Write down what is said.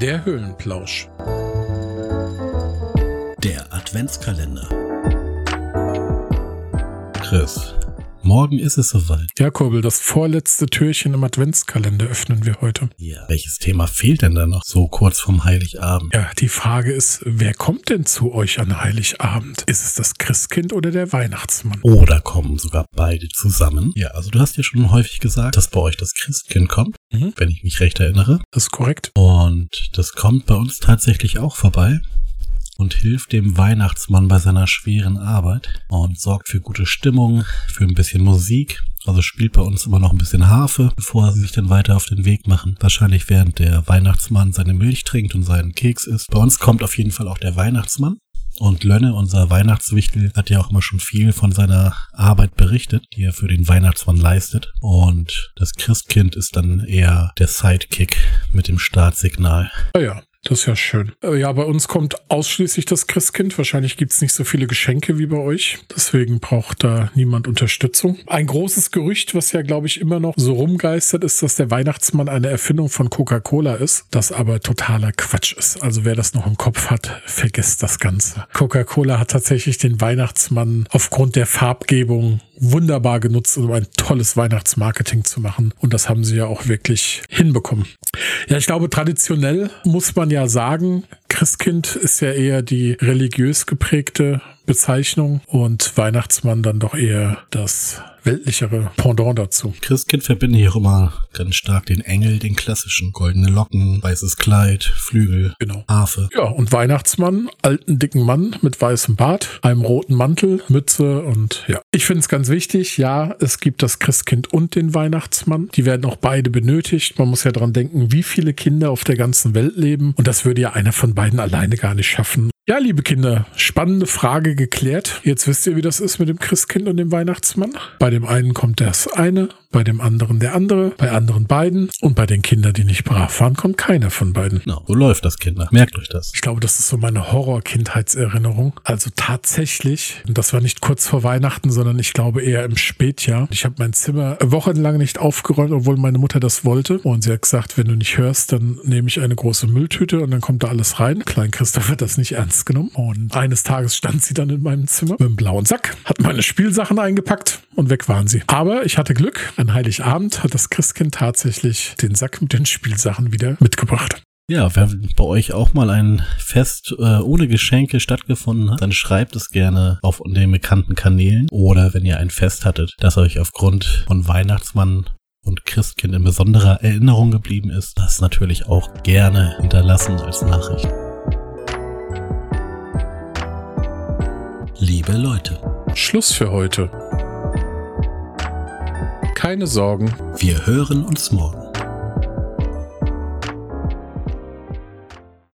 Der Höhlenplausch. Der Adventskalender. Chris, morgen ist es soweit. Ja, Kurbel, das vorletzte Türchen im Adventskalender öffnen wir heute. Ja. Welches Thema fehlt denn da noch so kurz vom Heiligabend? Ja, die Frage ist, wer kommt denn zu euch an Heiligabend? Ist es das Christkind oder der Weihnachtsmann? Oder kommen sogar beide zusammen? Ja, also du hast ja schon häufig gesagt, dass bei euch das Christkind kommt, Mhm. wenn ich mich recht erinnere. Das ist korrekt. Und das kommt bei uns tatsächlich auch vorbei und hilft dem Weihnachtsmann bei seiner schweren Arbeit und sorgt für gute Stimmung, für ein bisschen Musik. Also spielt bei uns immer noch ein bisschen Harfe, bevor sie sich dann weiter auf den Weg machen. Wahrscheinlich während der Weihnachtsmann seine Milch trinkt und seinen Keks isst. Bei uns kommt auf jeden Fall auch der Weihnachtsmann. Und Lönne, unser Weihnachtswichtel, hat ja auch immer schon viel von seiner Arbeit berichtet, die er für den Weihnachtsmann leistet. Und das Christkind ist dann eher der Sidekick mit dem Startsignal. Ah ja, das ist ja schön. Äh, Ja, bei uns kommt ausschließlich das Christkind. Wahrscheinlich gibt's nicht so viele Geschenke wie bei euch. Deswegen braucht da niemand Unterstützung. Ein großes Gerücht, was ja, glaube ich, immer noch so rumgeistert, ist, dass der Weihnachtsmann eine Erfindung von Coca-Cola ist, das aber totaler Quatsch ist. Also wer das noch im Kopf hat, vergisst das Ganze. Coca-Cola hat tatsächlich den Weihnachtsmann aufgrund der Farbgebung wunderbar genutzt, um ein tolles Weihnachtsmarketing zu machen. Und das haben sie ja auch wirklich hinbekommen. Ja, ich glaube, traditionell muss man ja sagen, Christkind ist ja eher die religiös geprägte Bezeichnung und Weihnachtsmann dann doch eher das weltlichere Pendant dazu. Christkind verbinde ich auch immer ganz stark den Engel, den klassischen. Goldene Locken, weißes Kleid, Flügel, Genau. Harfe. Ja, und Weihnachtsmann, alten, dicken Mann mit weißem Bart, einem roten Mantel, Mütze und ja. Ich finde es ganz wichtig, ja, es gibt das Christkind und den Weihnachtsmann. Die werden auch beide benötigt. Man muss ja dran denken, wie viele Kinder auf der ganzen Welt leben. Und das würde ja einer von beiden alleine gar nicht schaffen. Ja, liebe Kinder, spannende Frage geklärt. Jetzt wisst ihr, wie das ist mit dem Christkind und dem Weihnachtsmann. Bei dem einen kommt das eine, bei dem anderen der andere, bei anderen beiden und bei den Kindern, die nicht brav waren, kommt keiner von beiden. Genau, so läuft das, Kinder. Merkt euch das. Ich glaube, das ist so meine Horror-Kindheitserinnerung. Also tatsächlich, und das war nicht kurz vor Weihnachten, sondern ich glaube eher im Spätjahr. Ich habe mein Zimmer wochenlang nicht aufgeräumt, obwohl meine Mutter das wollte. Und sie hat gesagt, wenn du nicht hörst, dann nehme ich eine große Mülltüte und dann kommt da alles rein. Klein Christoph hat das nicht ernst genommen. Und eines Tages stand sie dann in meinem Zimmer mit einem blauen Sack, hat meine Spielsachen eingepackt und weg waren sie. Aber ich hatte Glück. An Heiligabend hat das Christkind tatsächlich den Sack mit den Spielsachen wieder mitgebracht. Ja, wenn bei euch auch mal ein Fest äh, ohne Geschenke stattgefunden hat, dann schreibt es gerne auf den bekannten Kanälen. Oder wenn ihr ein Fest hattet, das euch aufgrund von Weihnachtsmann und Christkind in besonderer Erinnerung geblieben ist, das natürlich auch gerne hinterlassen als Nachricht. Liebe Leute, Schluss für heute. Keine Sorgen, wir hören uns morgen.